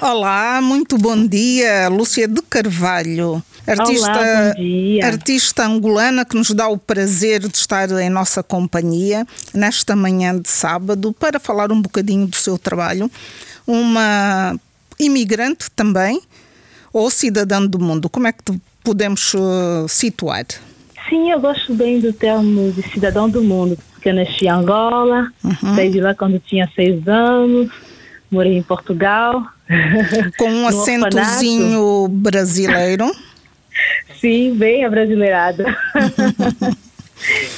Olá, muito bom dia, Lúcia de Carvalho, artista, Olá, artista angolana que nos dá o prazer de estar em nossa companhia nesta manhã de sábado para falar um bocadinho do seu trabalho. Uma imigrante também, ou cidadã do mundo, como é que podemos uh, situar? Sim, eu gosto bem do termo de cidadão do mundo, porque eu nasci em Angola, Uhum. saí de lá quando tinha seis anos, morei em Portugal. Com um acentozinho brasileiro. Sim, bem abrasileirada.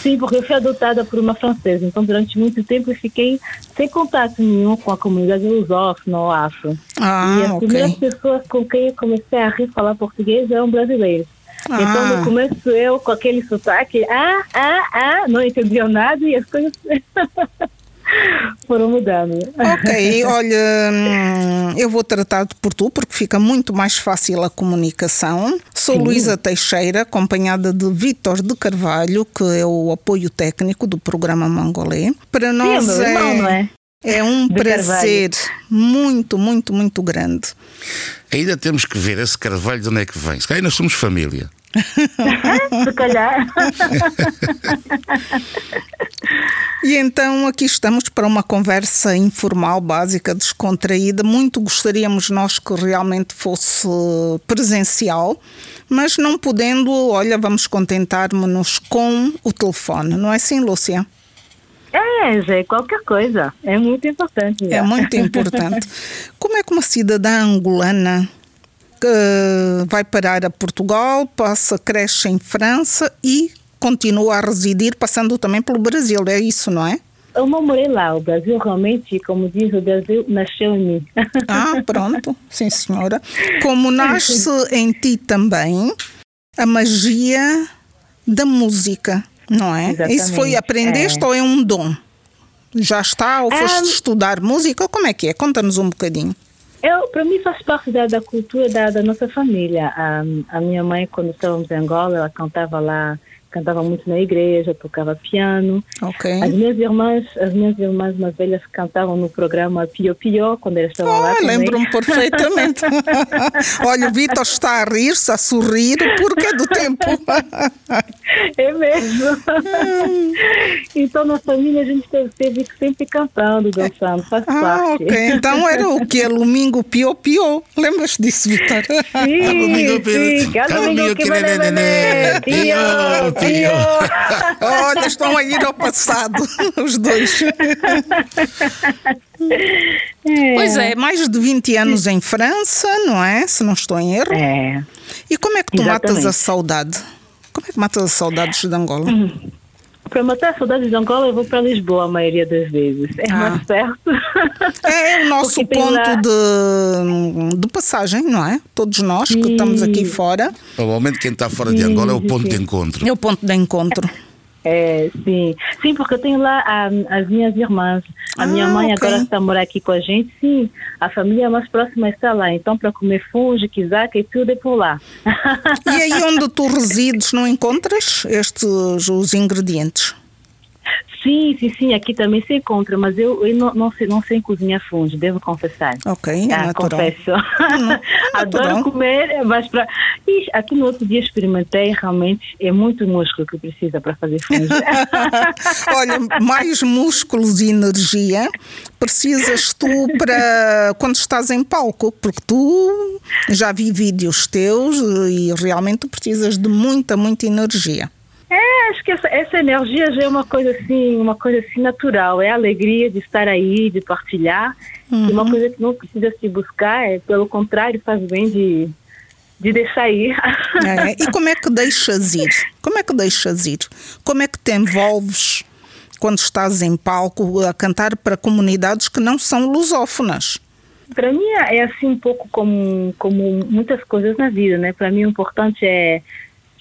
Sim, porque eu fui adotada por uma francesa, então durante muito tempo eu fiquei sem contato nenhum com a comunidade lusófona ou afro. e Ah, as primeiras ok. pessoas com quem eu comecei a rir falar português eram brasileiros. Ah. Então, no começo, eu com aquele sotaque, ah, ah, ah, não entendiam nada e as coisas foram mudando. Ok, olha, hum, eu vou tratar-te por tu, porque fica muito mais fácil a comunicação. Sou Luísa Teixeira, acompanhada de Vítor de Carvalho, que é o apoio técnico do programa Mangolê. Para Sim, nós meu irmão, não é? é um De prazer muito, muito, muito grande. Ainda temos que ver esse carvalho de onde é que vem. Se calhar nós somos família. Se calhar. E então aqui estamos para uma conversa informal, básica, descontraída. Muito gostaríamos nós que realmente fosse presencial, mas não podendo, olha, vamos contentar-nos com o telefone, não é assim, Lúcia? É, Zé, qualquer coisa. É muito importante. É já. muito importante. Como é que uma cidadã angolana que vai parar a Portugal, passa, cresce em França e continua a residir, passando também pelo Brasil, é isso, não é? Eu não morei lá. O Brasil realmente, como diz, o Brasil nasceu em mim. Ah, pronto, sim senhora. Como nasce em ti também a magia da música, não é? Exatamente, Isso foi aprendeste é. ou é um dom? Já está ou foste Ah, estudar música? Como é que é? Conta-nos um bocadinho. Eu, para mim, faz parte da, da cultura da, da nossa família. A, a minha mãe, quando estávamos em Angola, ela cantava lá, cantava muito na igreja, tocava piano. Ok. As minhas irmãs, as minhas irmãs mais velhas cantavam no programa Pio Pio, quando elas estavam lá Ah, também. lembro-me perfeitamente. Olha, o Vitor está a rir-se, a sorrir, porque é do tempo. É mesmo. então, na família, a gente teve, teve que sempre cantando, dançando, faz Ah, parte. ok. Então era o que? Domingo Pio Pio. Lembras disso, Vitor? Sim, Domingo, sim, nenê, nenê. Pio, Pio, Pio. Pio. Olha, estão a ir ao passado, os dois. Pois é, mais de 20 anos em França, não é? Se não estou em erro. É. E como é que tu matas a Exatamente. saudade? Como é que matas a saudades de Angola? Para matar saudades de Angola, eu vou para Lisboa a maioria das vezes. É Ah. mais perto. É o nosso ponto lá- de, de passagem, não é? Todos nós que Sim. estamos aqui fora, Normalmente quem está fora de Angola é o ponto de Sim. encontro. é o ponto de encontro. É, sim. Sim, porque eu tenho lá ah, as minhas irmãs. A minha Ah, mãe ok. agora está a morar aqui com a gente. Sim, a família mais próxima está lá. Então, para comer fungo, quizaca e tudo é por lá. E aí onde tu resides não encontras estes os ingredientes? Sim, sim, sim. Aqui também se encontra, mas eu, eu não, não, sei, não sei cozinhar fungo, devo confessar. Ok, é Ah, natural. confesso. natural. Adoro comer, mas para. Ixi, aqui no outro dia experimentei, realmente é muito músculo que precisa para fazer fungo. Olha, mais músculos e energia precisas tu para quando estás em palco, porque tu já vi vídeos teus e realmente precisas de muita, muita energia. É, acho que essa, essa energia já é uma coisa assim, uma coisa assim natural. É a alegria de estar aí, de partilhar. E uma coisa que não precisa se buscar, é pelo contrário, faz bem de, de deixar ir. É, e como é que deixas ir? Como é que deixas ir? Como é que te envolves quando estás em palco a cantar para comunidades que não são lusófonas? Para mim é assim um pouco como, como muitas coisas na vida, né? Para mim o importante é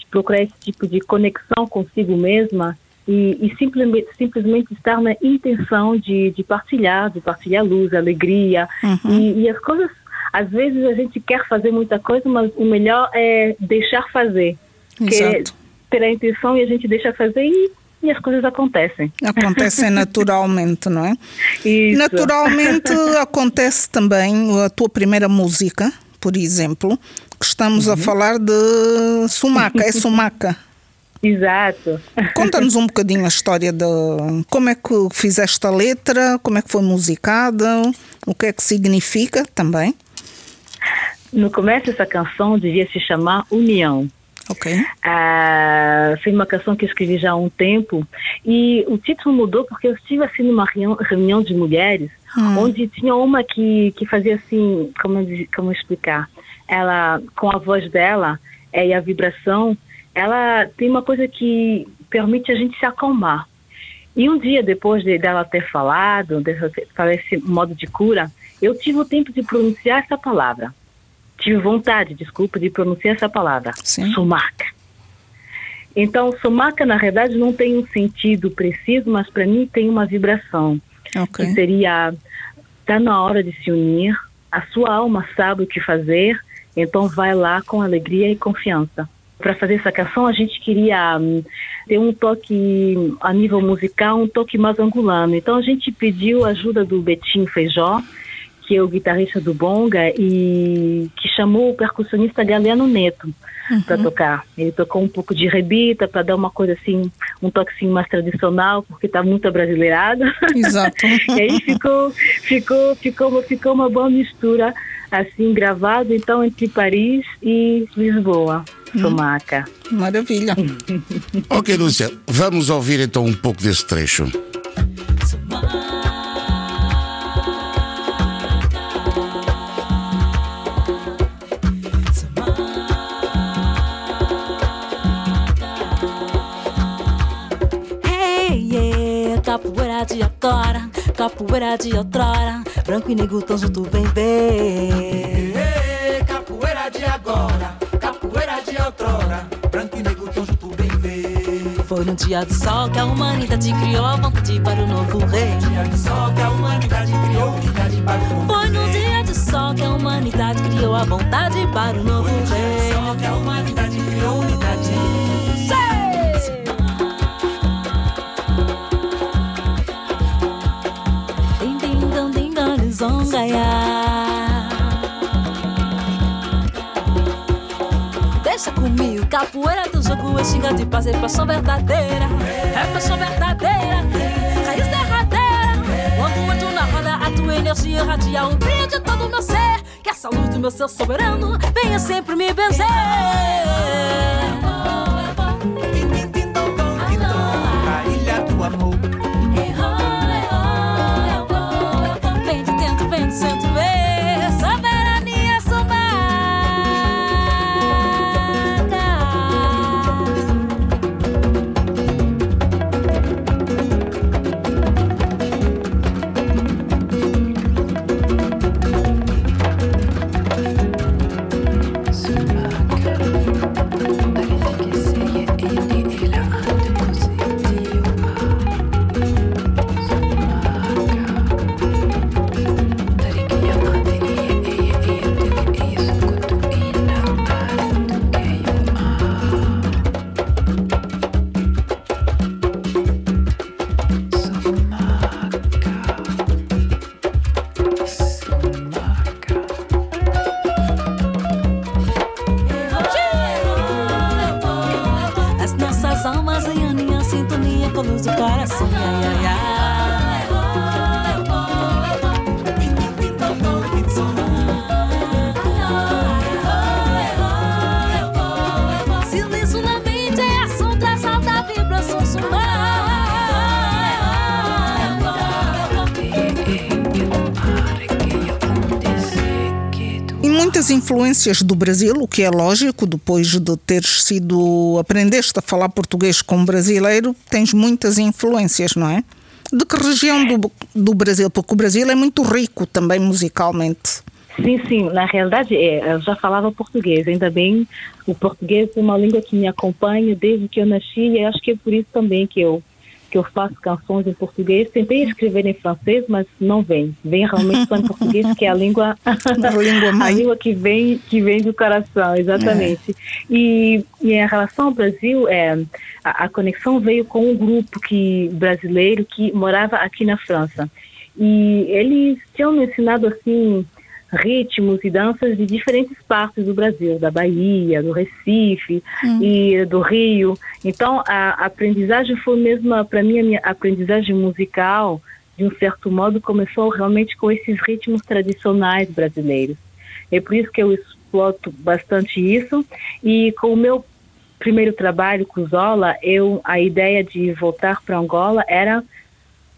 procurar esse tipo de conexão consigo mesma e, e simplesmente, simplesmente estar na intenção de, de partilhar, de partilhar luz, alegria e, e as coisas. Às vezes a gente quer fazer muita coisa, mas o melhor é deixar fazer. Exato. ter a intenção e a gente deixa fazer e e as coisas acontecem. Acontecem naturalmente, não é? Isso. Naturalmente acontece também a tua primeira música, por exemplo, que estamos uhum. a falar de Sumaca, é Sumaca. Exato. Conta-nos um bocadinho a história de como é que fizeste a letra, como é que foi musicada, o que é que significa também. No começo essa canção devia se chamar União. Ok. Ah, foi uma canção que eu escrevi já há um tempo e o título mudou porque eu estive assim numa reunião de mulheres hum. onde tinha uma que, que fazia assim, como, como explicar? Ela, com a voz dela é, e a vibração, ela tem uma coisa que permite a gente se acalmar. E um dia depois de, dela ter falado, desse, esse modo de cura, eu tive o tempo de pronunciar essa palavra tive vontade, desculpa, de pronunciar essa palavra, Sim. sumaca. Então, sumaca, na verdade, não tem um sentido preciso, mas para mim tem uma vibração. Okay. Que seria, está na hora de se unir, a sua alma sabe o que fazer, então vai lá com alegria e confiança. Para fazer essa canção, a gente queria um, ter um toque, a nível musical, um toque mais angulano. Então, a gente pediu a ajuda do Betinho Feijó, que é o guitarrista do Bonga e que chamou o percussionista Galeano Neto uhum. para tocar. Ele tocou um pouco de rebita para dar uma coisa assim, um toque assim mais tradicional, porque está muito abrasileirado. Exato. e aí ficou, ficou, ficou, ficou uma boa mistura assim gravado então entre Paris e Lisboa. Hum. Somaca. Maravilha. ok, Lúcia, vamos ouvir então um pouco desse trecho. Capoeira de outrora, branco e negro tão junto, vem ver. Capoeira de agora, capoeira de outrora, branco e negro tão junto, vem ver. Foi num dia de sol que a humanidade criou a vontade para o novo rei. Dia de sol que a humanidade criou unidade para o novo Foi num dia de sol que a humanidade criou a vontade para o novo rei. Comigo, capoeira do jogo é xinga de paz, é paixão verdadeira. É paixão verdadeira, raiz derradeira. Quando entro na roda, a tua energia irradia o brilho de todo o meu ser. Que essa luz do meu ser soberano venha sempre me benzer. coração. Ai, ai, ai. Muitas influências do Brasil, o que é lógico, depois de teres sido. aprendeste a falar português como brasileiro, tens muitas influências, não é? De que região do, do Brasil? Porque o Brasil é muito rico também musicalmente. Sim, sim, na realidade é, eu já falava português, ainda bem, o português é uma língua que me acompanha desde que eu nasci e acho que é por isso também que eu que eu faço canções em português. Tentei escrever em francês, mas não vem. Vem realmente só em português, que é a língua, A língua a língua que vem, que vem do coração, exatamente. E, e em relação ao Brasil, é, a, a conexão veio com um grupo que, brasileiro que morava aqui na França. E eles tinham me ensinado assim ritmos e danças de diferentes partes do Brasil, da Bahia, do Recife e do Rio. Então a aprendizagem foi mesmo para mim a minha aprendizagem musical de um certo modo começou realmente com esses ritmos tradicionais brasileiros. É por isso que eu exploto bastante isso e com o meu primeiro trabalho com Zola, eu a ideia de voltar para Angola era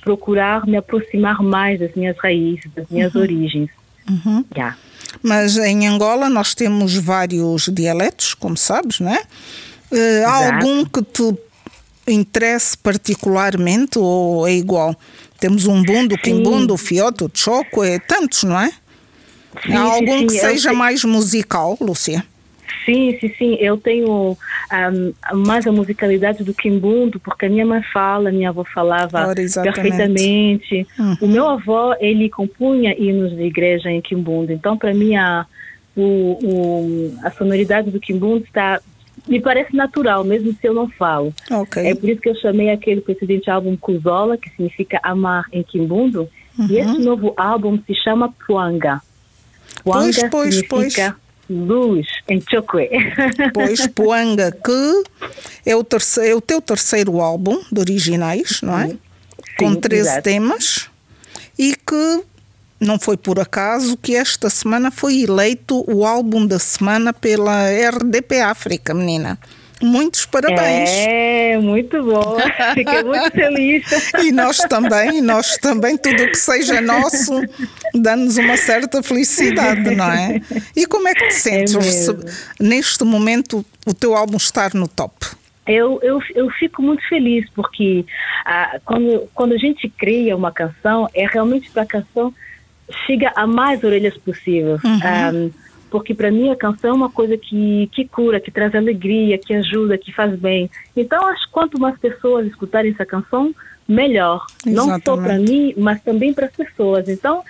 procurar me aproximar mais das minhas raízes, das minhas origens. Já. Mas em Angola nós temos vários dialetos, como sabes, não é? Eh, há algum que te interesse particularmente ou é igual? Temos um bundo, quimbundo, fioto, choco, é tantos, não é? Sim, há algum sim, que seja sei. mais musical, Lúcia? Sim, sim, sim. Eu tenho ahm, mais a musicalidade do Kimbundo, porque a minha mãe fala, minha avó falava Ora, perfeitamente. O meu avô, ele compunha hinos de igreja em Kimbundo. Então, para mim, a, o, o- a sonoridade do Kimbundo está, me parece natural, mesmo se eu não falo. Ok. É por isso que eu chamei aquele precedente álbum Kuzola, que significa amar em Kimbundo. E esse novo álbum se chama Puanga. Puanga Pois, pois, significa luz em Chokwe. Pois, Poanga, que é o, terceiro, é o teu terceiro álbum de originais, não é? Com 13 exato. temas e que não foi por acaso que esta semana foi eleito o álbum da semana pela RDP África, menina. Muitos parabéns. É, muito bom. Fiquei muito feliz. E nós também, nós também, tudo o que seja nosso, dá-nos uma certa felicidade, não é? E como é que te sentes mesmo. rece- neste momento o teu álbum estar no top? Eu, eu, eu fico muito feliz porque ah, quando, quando a gente cria uma canção, é realmente para a canção chega a mais orelhas possível. Ah, porque para mim a canção é uma coisa que, que cura, que traz alegria, que ajuda, que faz bem. Então, acho que quanto mais pessoas escutarem essa canção, melhor. Não só para Exatamente. mim, mas também para as pessoas. Então,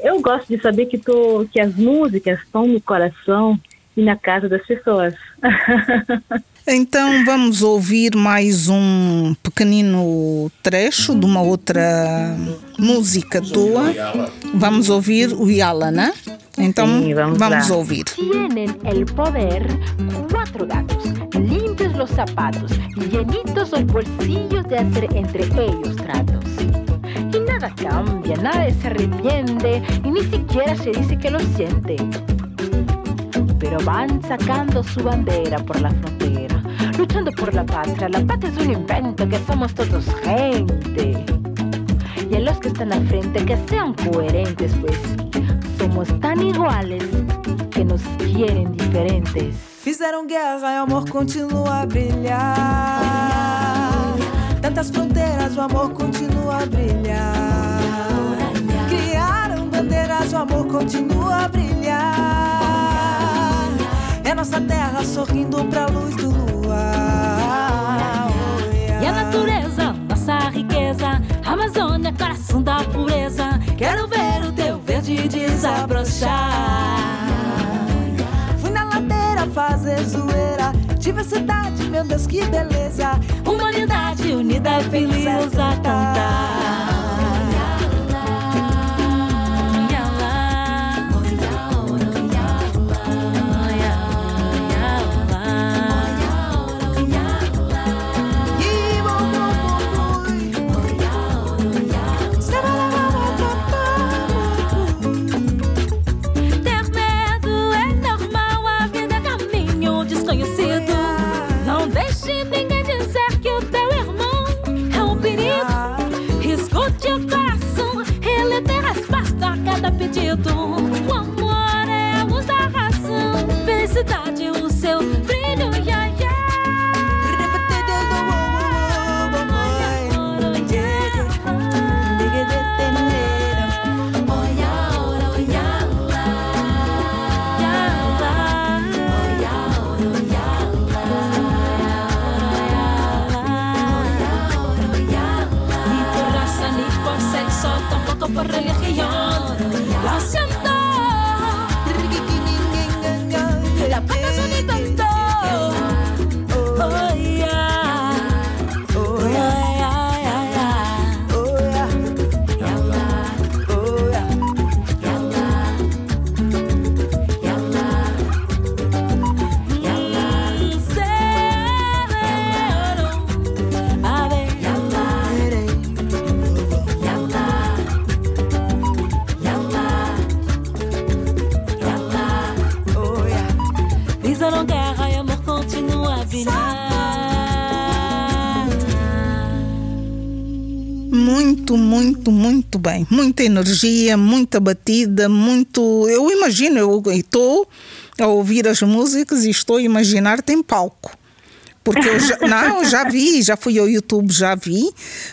eu gosto de saber que, tô, que as músicas estão no coração e na casa das pessoas. Então vamos ouvir mais um pequenino trecho de uma outra música tua. Vamos ouvir o Yala, né? Sim, vamos lá. ouvir. Tienen el poder cuatro gatos, limpios los zapatos, llenitos los bolsillos de hacer entre ellos tratos. Y nada cambia, nadie se arrepiente y ni siquiera se dice que lo siente. Pero van sacando su bandera por la frontera, luchando por la patria. La patria es un invento que somos todos gente. Y a los que están al frente, que sean coherentes, pues somos tan iguales que nos quieren diferentes. Fizeram guerra e o amor continua a brilhar. Tantas fronteiras, o amor continua a brilhar. Criaram bandeiras, o amor continua a brilhar. É nossa terra sorrindo pra luz do luar. E a natureza, nossa riqueza, Amazônia, coração da pureza. Quero ver verde desabrochar. Fui na ladeira fazer zoeira. Diversidade, meu Deus, que beleza. Humanidade unida, feliz a cantar. Muito, muito, muito bem. Muita energia, muita batida, muito. Eu imagino, eu estou a ouvir as músicas e estou a imaginar tem palco. Porque eu já, não, já vi, já fui ao YouTube, já vi.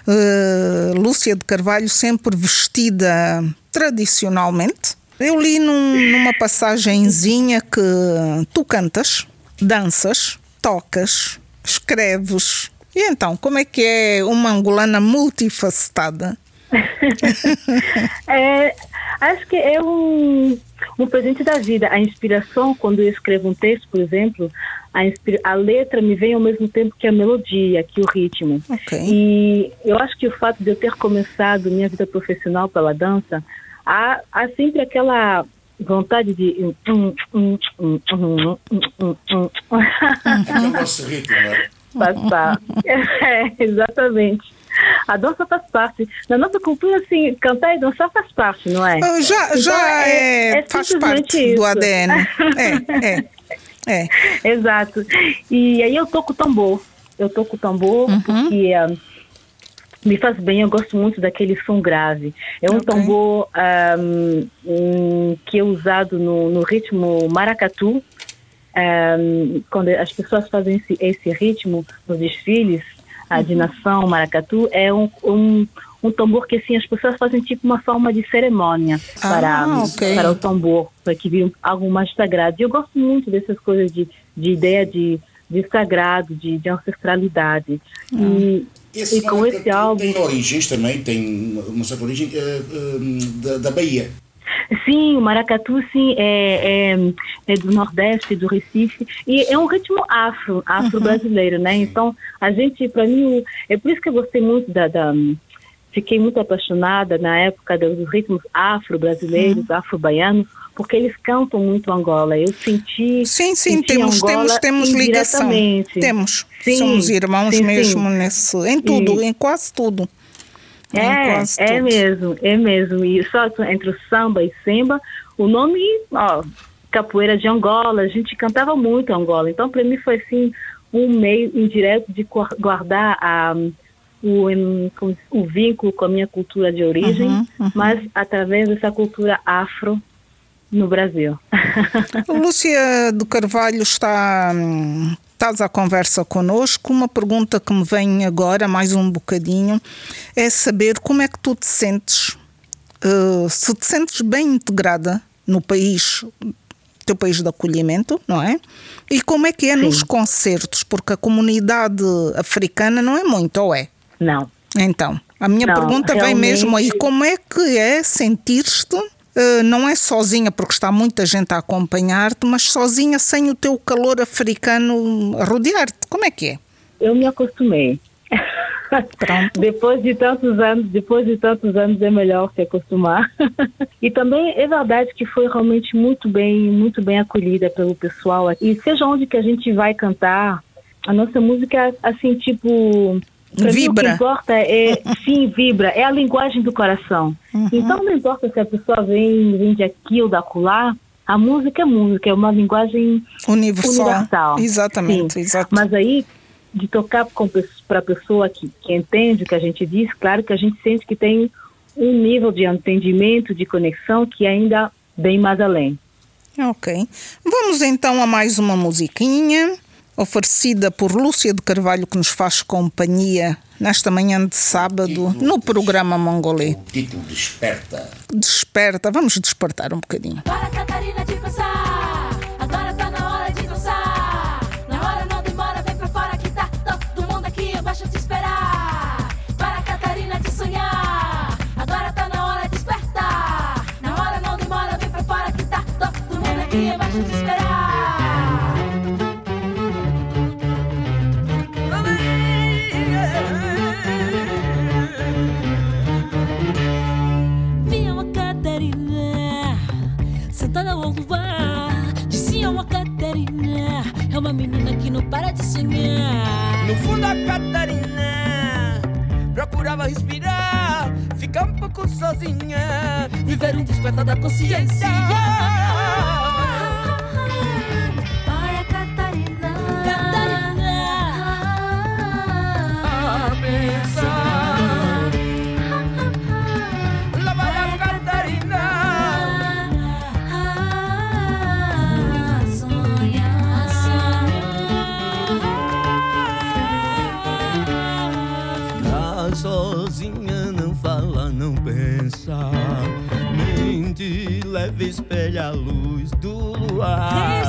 Uh, Lúcia de Carvalho sempre vestida tradicionalmente. Eu li num, numa passagenzinha que tu cantas, danças, tocas, escreves. E então, como é que é uma angolana multifacetada? É, acho que é um, um presente da vida. A inspiração, quando eu escrevo um texto, por exemplo, a, inspira- a letra me vem ao mesmo tempo que a melodia, que o ritmo. Ok. E eu acho que o fato de eu ter começado minha vida profissional pela dança, há, há sempre aquela vontade de. Nosso ritmo, não é? Passar. É, exatamente. A dança faz parte. Na nossa cultura, assim, cantar e dançar faz parte, não é? Uh, já Então, já é, faz simplesmente parte do isso. ADN. É, é. É. Exato. E aí eu toco tambor. Eu toco tambor Uhum. porque ah, me faz bem, eu gosto muito daquele som grave. É um Ok. tambor ah, hum, que é usado no, no ritmo maracatu. Ah, quando as pessoas fazem esse, esse ritmo nos desfiles ah, Uhum. de nação maracatu, é um, um, um tambor que assim, as pessoas fazem tipo uma forma de cerimônia Ah, para, ok. para o tambor, para que vire algo mais sagrado. E eu gosto muito dessas coisas de, de ideia de, de sagrado, de, de ancestralidade. E, Esse e com esse álbum. Tem origens também, tem uma certa origem eh, eh, da, da Bahia. Sim, o maracatu sim é, é, é do Nordeste, do Recife e é um ritmo afro, afro brasileiro, né? Então a gente, para mim, é por isso que eu gostei muito da, da- fiquei muito apaixonada na época dos ritmos afro brasileiros, afro baianos, porque eles cantam muito Angola. Eu senti Sim, sim, senti temos, Angola temos, temos ligação. Temos. Sim, Somos irmãos sim, mesmo sim. nesse. Em tudo, em quase tudo. É, é mesmo, é mesmo. E só entre o samba e semba, o nome, ó, capoeira de Angola, a gente cantava muito Angola. Então, para mim foi assim um meio indireto de guar- guardar a o, o vínculo com a minha cultura de origem, Uhum, mas através dessa cultura afro no Brasil. Lúcia do Carvalho está. Estás à conversa connosco. Uma pergunta que me vem agora, mais um bocadinho, é saber como é que tu te sentes, eh, se te sentes bem integrada no país, teu país de acolhimento, não é? E como é que é nos concertos, porque a comunidade africana não é muito, ou é? Não. Então, a minha Não, pergunta vem mesmo aí: como é que é sentir-te? Eh, não é sozinha, porque está muita gente a acompanhar-te, mas sozinha sem o teu calor africano a rodear-te. Como é que é? Eu me acostumei. Pronto. depois de tantos anos, depois de tantos anos é melhor se acostumar. e também é verdade que foi realmente muito bem, muito bem acolhida pelo pessoal. E seja onde que a gente vai cantar, a nossa música assim tipo pra mim, o Vibra. que importa é sim vibra, é a linguagem do coração. Então não importa se a pessoa vem, vem de aqui ou da acolá, a música é música, é uma linguagem Universal. universal. Exatamente, exato. Mas aí, de tocar para a pessoa que, que entende o que a gente diz, claro que a gente sente que tem um nível de entendimento, de conexão que é ainda bem mais além. Ok. Vamos então a mais uma musiquinha oferecida por Lúcia de Carvalho que nos faz companhia nesta manhã de sábado no programa Mongolê. O título Desperta. Desperta, vamos despertar um bocadinho. Para Catarina de pensar, agora tá na hora de dançar. Na hora não demora, vem pra fora que tá todo mundo aqui embaixo te esperar. Para Catarina de sonhar, agora tá na hora de despertar. Na hora não demora, vem pra fora que tá todo mundo aqui embaixo te esperar. Sozinha. Viver um despertar da consciência. A luz do luar.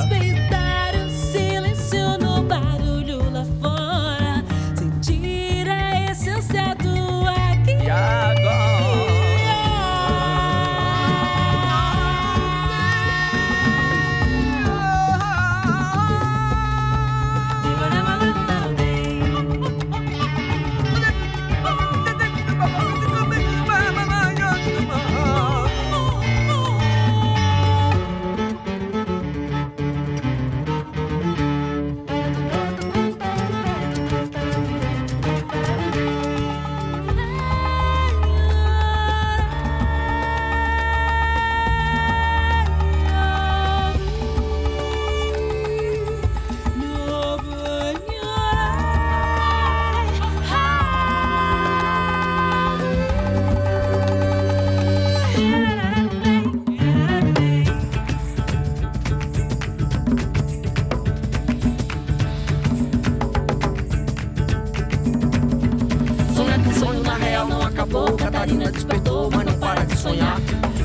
Acabou. Catarina despertou, mas não para de sonhar.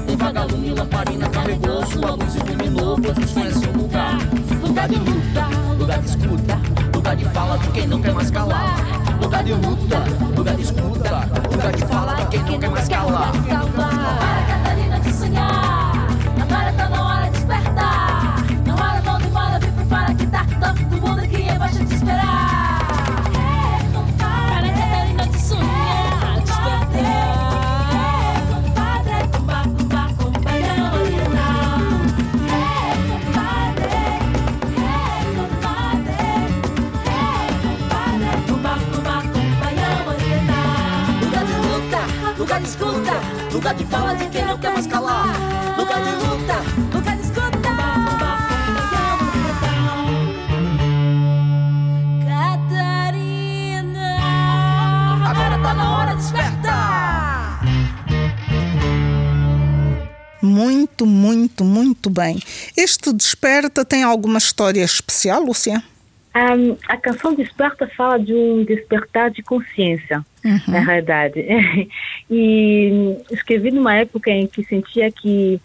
Um vagalume lamparina carregou, sua luz iluminou, pois o sonho é seu lugar. Lugar de luta, lugar de escuta, lugar de fala de quem não quer mais calar. Lugar de luta, lugar de escuta, lugar de fala de quem não quer mais calar. Lugar de fala de quem não quer mais calar. Lugar de luta, Lugar de escuta. Catarina. agora tá na hora de despertar. Muito, muito, muito bem. Este Desperta tem alguma história especial, Lúcia? Ahm, a canção Desperta fala de um despertar de consciência, na realidade. e escrevi numa época em que sentia que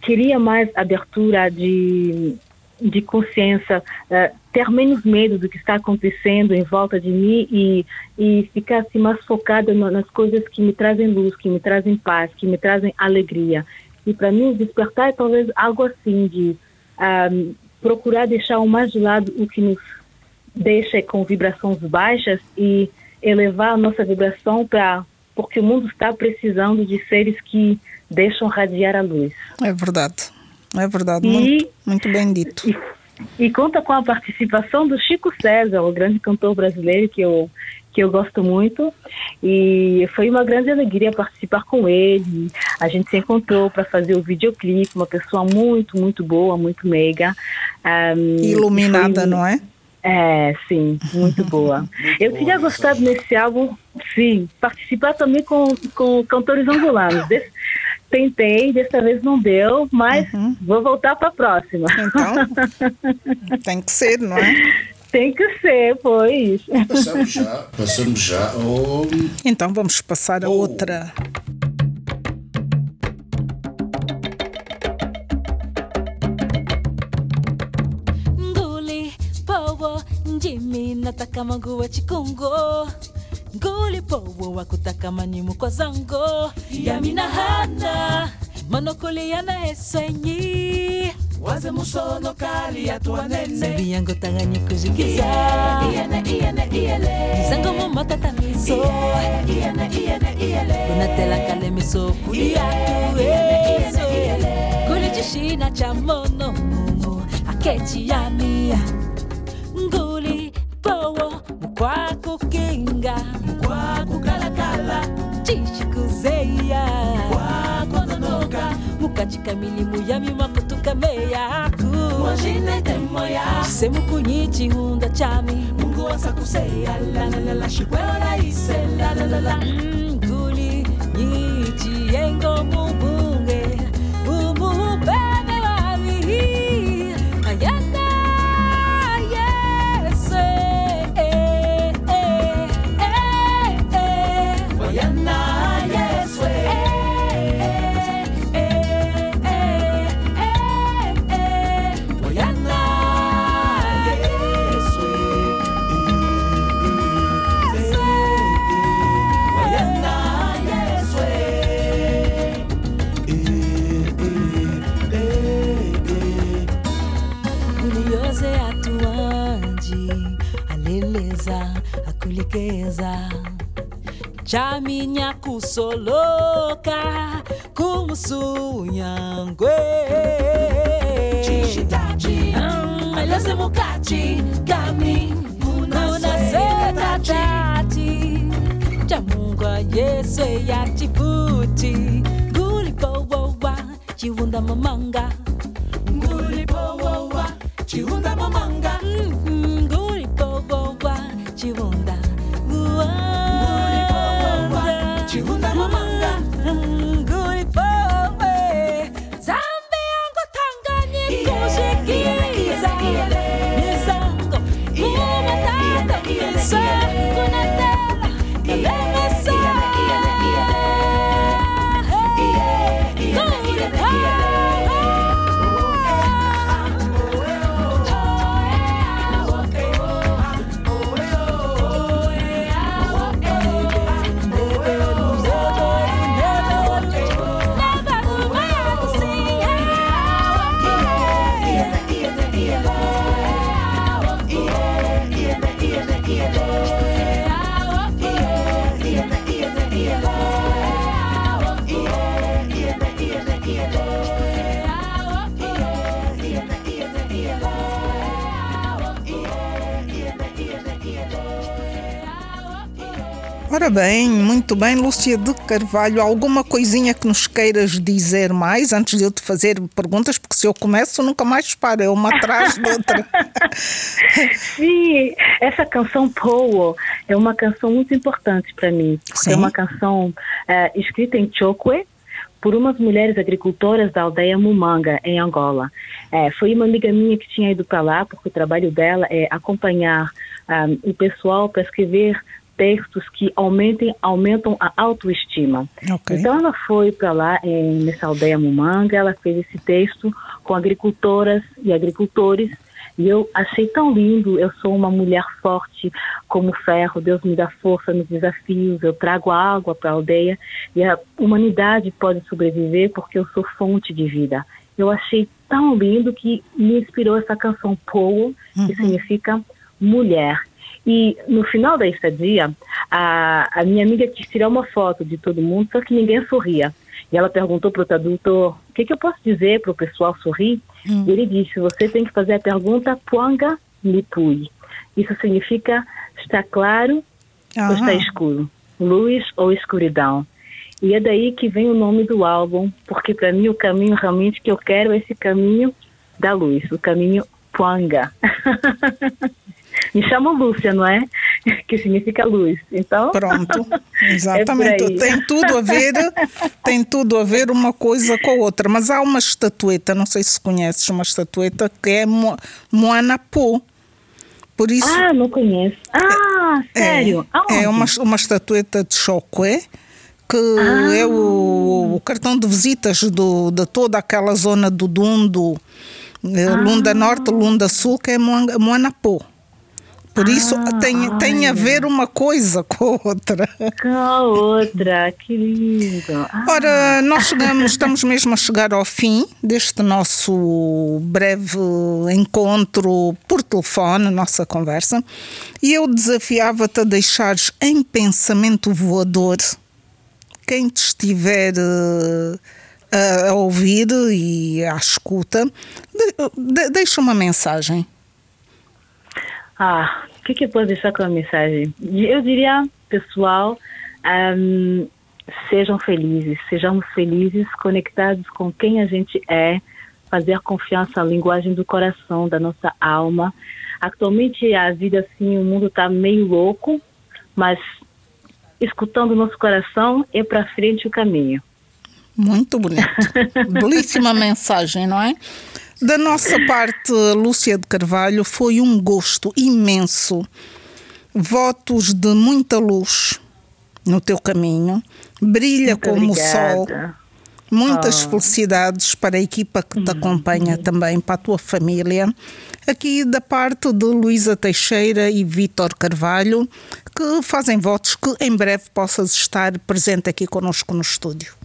queria mais abertura de, de consciência, eh, ter menos medo do que está acontecendo em volta de mim e, e ficar assim, mais focada na- nas coisas que me trazem luz, que me trazem paz, que me trazem alegria. E para mim, despertar é talvez algo assim de ahm, procurar deixar o mais de lado o que nos deixa com vibrações baixas e elevar a nossa vibração para porque o mundo está precisando de seres que deixam radiar a luz. É verdade. É verdade. E- Muito, muito bem dito. E, e conta com a participação do Chico César, o grande cantor brasileiro que eu que eu gosto muito e foi uma grande alegria participar com ele. A gente se encontrou para fazer o videoclipe, uma pessoa muito muito boa, muito meiga, Ahm, Iluminada, foi- não é? É, sim, muito boa. eu boa tinha gostado nesse álbum, sim, participar também com, com cantores angolanos. Tentei, dessa vez não deu, mas vou voltar para a próxima. Então, tem que ser, não é? Tem que ser, pois. Passamos já, passamos já ao. Então vamos passar a Oh. outra. Nataka manguwa chikungo Nguli powo wakutaka manimu kwa zango Yamina hana monokoli yana esenyi waze musono kali ya twanene zebi yango tanganye kuzikiza iyene iyene iyele zango mu miso iyene miso kulia cha mono mumu ya mia nguli bowo mukwaku kinga mukwaku kalakala chishi kuzeya mukwaku mukachikamilimu ya mimako kameya ku mwashine temoya semukunyi chihunda chami. Mungu wasakuseya lalalala shikweora ise lalalala mguli mm, nyichi yengomu kujifunza chamina kusoloka kumusu nyangwe chishitachi mm, aleze mukachi kami munasetatachi chamungwa guli yachifuti wa chiwunda mamanga. Ngulipowowa chiwunda mamanga. Ora bem, muito bem, Lúcia de Carvalho. Alguma coisinha que nos queiras dizer mais antes de eu te fazer perguntas? Porque se eu começo, nunca mais paro, é uma atrás de outra. Sim, essa canção Powo é uma canção muito importante para mim. porque Sim. É uma canção eh, escrita em Chokwe por umas mulheres agricultoras da aldeia Mumanga, em Angola. Eh, foi uma amiga minha que tinha ido para lá, porque o trabalho dela é acompanhar ah, o pessoal para escrever textos que aumentem, aumentam a autoestima. Ok. Então ela foi para lá em, nessa aldeia Mumanga, ela fez esse texto com agricultoras e agricultores e eu achei tão lindo. Eu sou uma mulher forte como ferro. Deus me dá força nos desafios. Eu trago água para a aldeia e a humanidade pode sobreviver porque eu sou fonte de vida. Eu achei tão lindo que me inspirou essa canção Powo, que significa mulher. E no final da estadia, a, a minha amiga quis tirar uma foto de todo mundo, só que ninguém sorria. E ela perguntou para o tradutor, o que, que eu posso dizer para o pessoal sorrir? E ele disse, você tem que fazer a pergunta Puanga Lipui. Isso significa está claro ou está Aham. escuro, luz ou escuridão. E é daí que vem o nome do álbum, porque para mim o caminho realmente que eu quero é esse caminho da luz, o caminho Puanga. Me chamam Lúcia, não é? Que significa luz. Então, Pronto, É exatamente. aí. tem tudo a ver, tem tudo a ver uma coisa com a outra. Mas há uma estatueta, não sei se conheces uma estatueta que é Mo- Moana Po. Por isso ah, não conheço. Ah, sério? Aonde? é uma, uma estatueta de Chokwe que Ah. é o, o cartão de visitas do, de toda aquela zona do Dundo, eh, Ah. Lunda Norte, Lunda Sul, que é Moanga- Moana Po. Por isso Ah, tem, tem a ver uma coisa com a outra. Com a outra, que lindo. Ah, Ora, nós chegamos, estamos mesmo a chegar ao fim deste nosso breve encontro por telefone, nossa conversa, e eu desafiava-te a deixares em pensamento voador quem te estiver eh, a, a ouvir e à escuta, de- de- deixa uma mensagem. Ah, o que, que eu posso deixar com a mensagem? Eu diria, pessoal, ahm, sejam felizes, sejamos felizes, conectados com quem a gente é, fazer confiança na linguagem do coração, da nossa alma. Atualmente a vida, assim, o mundo está meio louco, mas escutando o nosso coração é para frente o caminho. Muito bonito. Belíssima mensagem, não é? Da nossa parte, Lúcia de Carvalho, foi um gosto imenso. Votos de muita luz no teu caminho. Brilha Muito como o sol. obrigada. Muitas Oh. felicidades para a equipa que te acompanha também, para a tua família. Aqui da parte de Luísa Teixeira e Vítor Carvalho, que fazem votos que em breve possas estar presente aqui conosco no estúdio.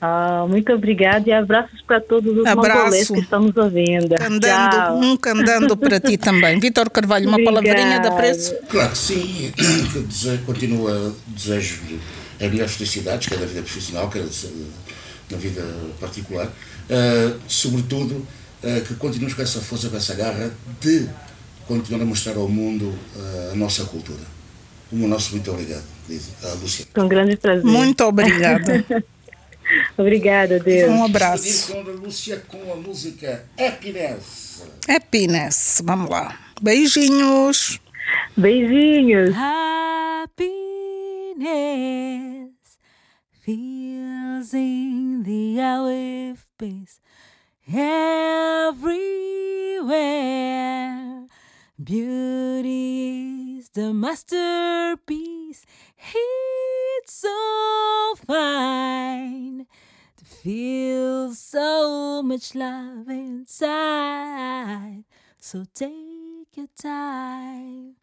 Ah, muito obrigada e abraços para todos os Abraço. mongolês que estão nos ouvindo. Andando, Tchau. um candando para ti também. Vitor Carvalho, uma Obrigada. palavrinha de apreço? Claro que sim, que dese- continuo a desejo a melhores felicidades, quer na vida profissional, quer na vida particular. Ah, sobretudo, ah, que continuemos com essa força, com essa garra de continuar a mostrar ao mundo ah, a nossa cultura. O nosso muito obrigado, diz a Lúcia. Com grande prazer. Muito obrigada. Obrigada, Deus. Um abraço. Lúcia com a música Happiness. Happiness. Vamos lá. Beijinhos. Beijinhos. Happiness feels in the air with peace everywhere. Beauty is the masterpiece. It's so fine feel so much love inside. So take your time.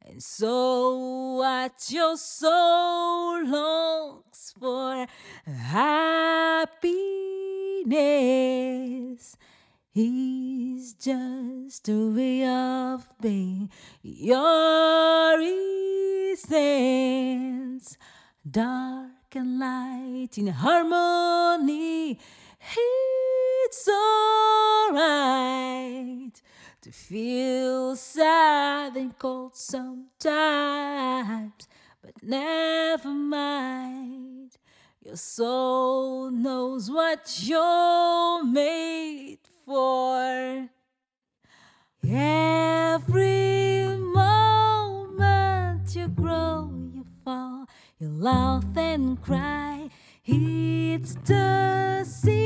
And so what your soul longs for happiness is just a way of being your essence dark and light in harmony it's alright to feel sad and cold sometimes, but never mind. Your soul knows what you're made for. Every moment you grow, you laugh and cry. It's the circle